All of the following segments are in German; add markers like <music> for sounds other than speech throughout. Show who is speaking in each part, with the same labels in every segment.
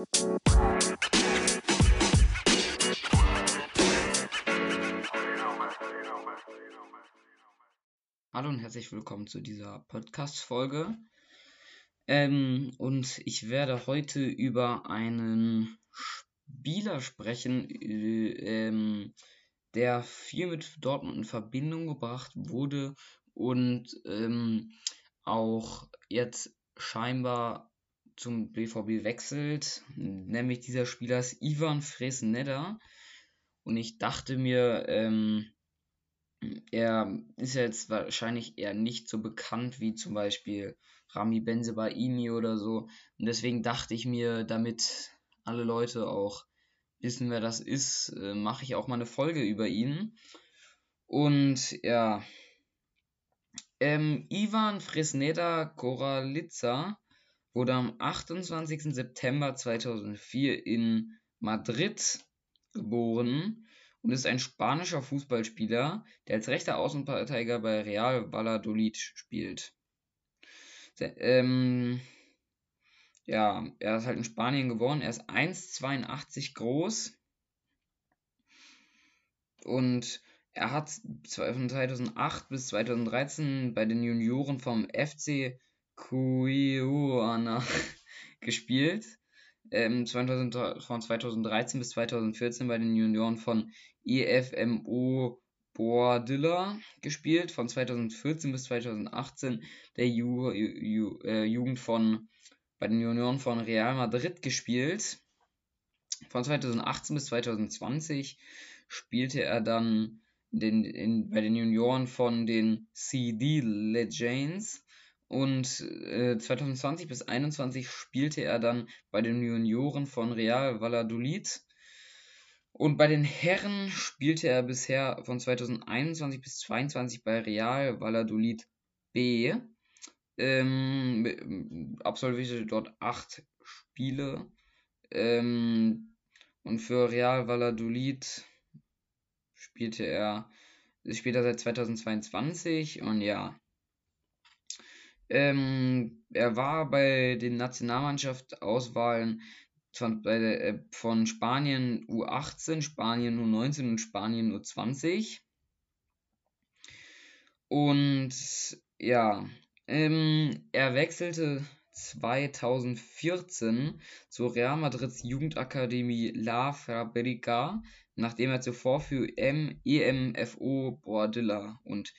Speaker 1: Hallo und herzlich willkommen zu dieser Podcast-Folge. Ähm, und ich werde heute über einen Spieler sprechen, äh, ähm, der viel mit Dortmund in Verbindung gebracht wurde und ähm, auch jetzt scheinbar zum BVB wechselt. Nämlich dieser Spieler ist Ivan Fresneda. Und ich dachte mir, ähm, er ist jetzt wahrscheinlich eher nicht so bekannt wie zum Beispiel Rami Benzebaini oder so. Und deswegen dachte ich mir, damit alle Leute auch wissen, wer das ist, äh, mache ich auch mal eine Folge über ihn. Und ja, ähm, Ivan Fresneda Koralica wurde am 28. September 2004 in Madrid geboren und ist ein spanischer Fußballspieler, der als rechter Außenverteidiger bei Real Valladolid spielt. Ähm, ja, er ist halt in Spanien geboren. Er ist 1,82 groß. Und er hat von 2008 bis 2013 bei den Junioren vom FC Cuiuana <laughs> gespielt. Ähm, 2000, von 2013 bis 2014 bei den Junioren von EFMO Boadilla gespielt. Von 2014 bis 2018 der Ju Ju äh, Jugend von bei den Junioren von Real Madrid gespielt. Von 2018 bis 2020 spielte er dann den, in, bei den Junioren von den CD Legends und äh, 2020 bis 2021 spielte er dann bei den Junioren von Real Valladolid. Und bei den Herren spielte er bisher von 2021 bis 2022 bei Real Valladolid B. Ähm, absolvierte dort acht Spiele. Ähm, und für Real Valladolid spielte er, spielt er seit 2022 und ja. Ähm, er war bei den Nationalmannschaft-Auswahlen von, äh, von Spanien U18, Spanien U19 und Spanien U20. Und ja, ähm, er wechselte 2014 zur Real Madrids Jugendakademie La Fabrica, nachdem er zuvor für M EMFO Bordilla und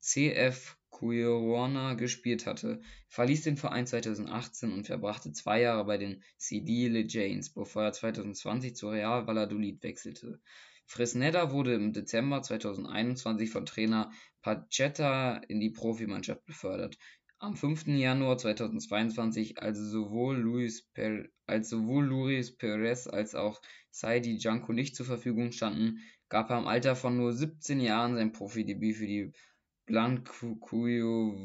Speaker 1: CF Cuiruana gespielt hatte, verließ den Verein 2018 und verbrachte zwei Jahre bei den CD Legends, bevor er 2020 zu Real Valladolid wechselte. Fresneda wurde im Dezember 2021 von Trainer Pacheta in die Profimannschaft befördert. Am 5. Januar 2022, also sowohl Luis, per als sowohl Luis Perez als auch Saidi Janko nicht zur Verfügung standen, gab er im Alter von nur 17 Jahren sein Profidebüt für die Blanco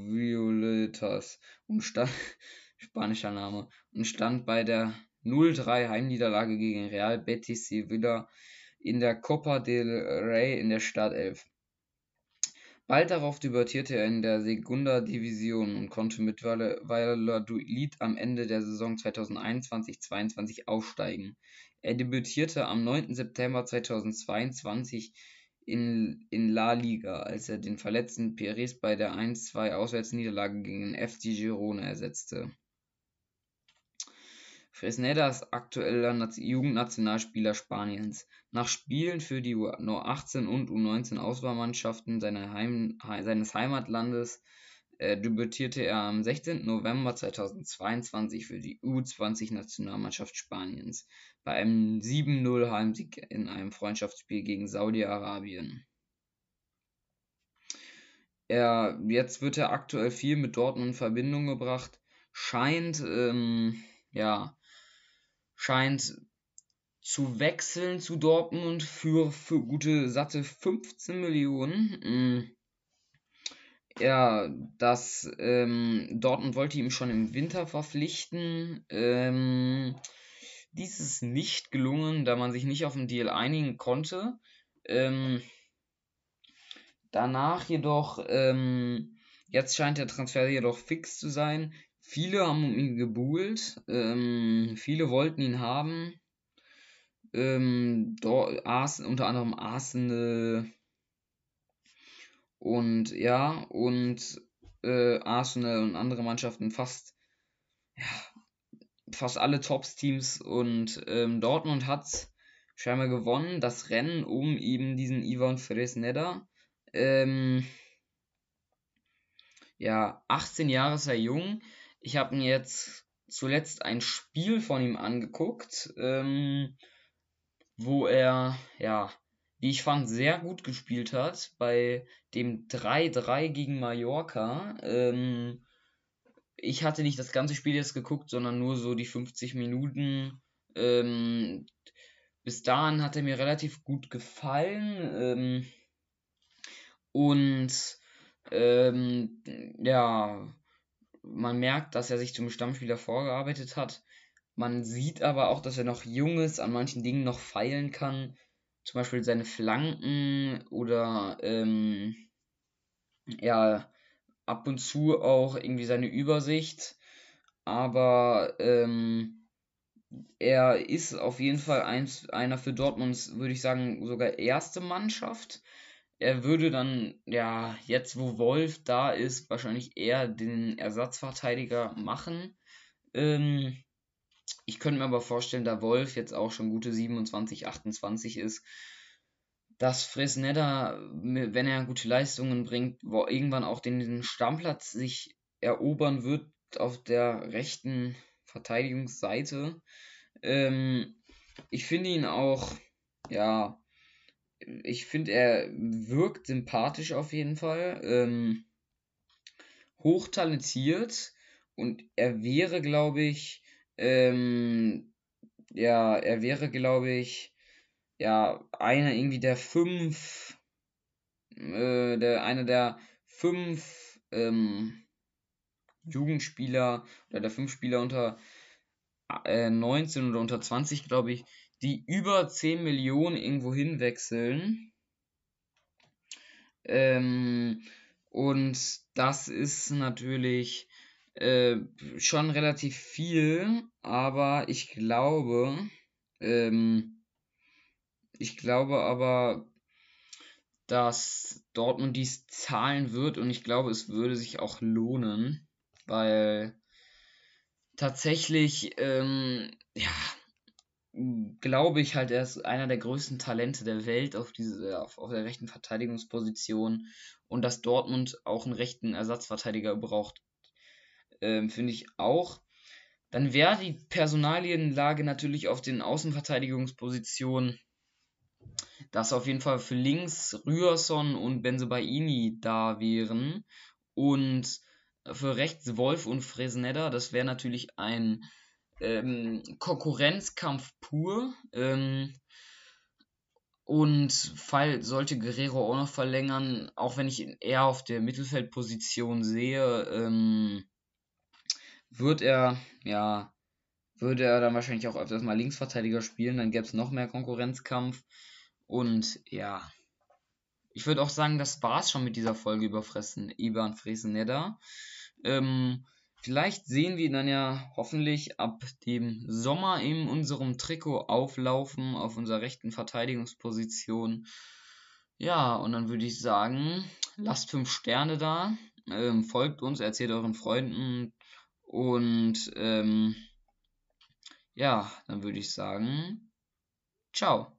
Speaker 1: Violetas und stand, <laughs> spanischer Name, und stand bei der 0-3 Heimniederlage gegen Real Betis Sevilla in der Copa del Rey in der Startelf. Bald darauf debütierte er in der Segunda Division und konnte mit Valladolid am Ende der Saison 2021-22 aufsteigen. Er debütierte am 9. September 2022 in, in La Liga, als er den verletzten Perez bei der 1-2 Auswärtsniederlage gegen den FC Girona ersetzte. Fresneda ist aktueller Jugendnationalspieler Spaniens. Nach Spielen für die U18 und U19 Auswahlmannschaften Heim, seines Heimatlandes äh, debütierte er am 16. November 2022 für die U20-Nationalmannschaft Spaniens bei einem 7-0 Heimsieg in einem Freundschaftsspiel gegen Saudi-Arabien. Jetzt wird er aktuell viel mit Dortmund in Verbindung gebracht. Scheint, ähm, ja, scheint zu wechseln zu Dortmund für, für gute satte 15 Millionen. Ja, das ähm, Dortmund wollte ihm schon im Winter verpflichten. Ähm, dies ist nicht gelungen, da man sich nicht auf den Deal einigen konnte. Ähm, danach jedoch, ähm, jetzt scheint der Transfer jedoch fix zu sein. viele haben um ihn gebuhlt, ähm, viele wollten ihn haben. Ähm, dort, Ars, unter anderem Arsenal und ja, und äh, Arsenal und andere Mannschaften fast, ja, fast alle Tops-Teams und ähm, Dortmund hat scheinbar gewonnen, das Rennen um eben diesen Ivan Fresneda. Ähm, ja, 18 Jahre ist er jung. Ich habe mir jetzt zuletzt ein Spiel von ihm angeguckt, ähm, wo er, ja, wie ich fand, sehr gut gespielt hat bei dem 3-3 gegen Mallorca. Ähm, ich hatte nicht das ganze Spiel jetzt geguckt, sondern nur so die 50 Minuten. Ähm, bis dahin hat er mir relativ gut gefallen. Ähm, und ähm, ja, man merkt, dass er sich zum Stammspieler vorgearbeitet hat. Man sieht aber auch, dass er noch jung ist, an manchen Dingen noch feilen kann. Zum Beispiel seine Flanken oder ähm, ja, ab und zu auch irgendwie seine Übersicht. Aber ähm, er ist auf jeden Fall eins, einer für Dortmunds, würde ich sagen, sogar erste Mannschaft. Er würde dann, ja, jetzt wo Wolf da ist, wahrscheinlich eher den Ersatzverteidiger machen. Ähm, ich könnte mir aber vorstellen, da Wolf jetzt auch schon gute 27, 28 ist, dass Fresneda, wenn er gute Leistungen bringt, irgendwann auch den Stammplatz sich erobern wird auf der rechten Verteidigungsseite. Ähm, ich finde ihn auch, ja, ich finde, er wirkt sympathisch auf jeden Fall. Ähm, hochtalentiert und er wäre, glaube ich, ähm, ja, er wäre, glaube ich, ja, einer irgendwie der fünf, äh, der, einer der fünf ähm, Jugendspieler oder der fünf Spieler unter äh, 19 oder unter 20, glaube ich, die über 10 Millionen irgendwo hinwechseln. Ähm, und das ist natürlich äh, schon relativ viel, aber ich glaube, ähm, ich glaube aber, dass Dortmund dies zahlen wird und ich glaube, es würde sich auch lohnen, weil tatsächlich, ähm, ja, glaube ich halt, er ist einer der größten Talente der Welt auf, diese, auf, auf der rechten Verteidigungsposition und dass Dortmund auch einen rechten Ersatzverteidiger braucht, ähm, finde ich auch. Dann wäre die Personalienlage natürlich auf den Außenverteidigungspositionen, dass auf jeden Fall für links Rührson und Benzebaini da wären und für rechts Wolf und Fresneda. Das wäre natürlich ein ähm, Konkurrenzkampf pur. Ähm, und fall sollte Guerrero auch noch verlängern, auch wenn ich ihn eher auf der Mittelfeldposition sehe, ähm, wird er, ja, würde er dann wahrscheinlich auch öfters mal Linksverteidiger spielen, dann gäbe es noch mehr Konkurrenzkampf. Und ja, ich würde auch sagen, das war's schon mit dieser Folge über Fressen, Iban Freseneda. Ähm, Vielleicht sehen wir ihn dann ja hoffentlich ab dem Sommer in unserem Trikot auflaufen auf unserer rechten Verteidigungsposition. Ja, und dann würde ich sagen, lasst fünf Sterne da, ähm, folgt uns, erzählt euren Freunden und ähm, ja, dann würde ich sagen, ciao.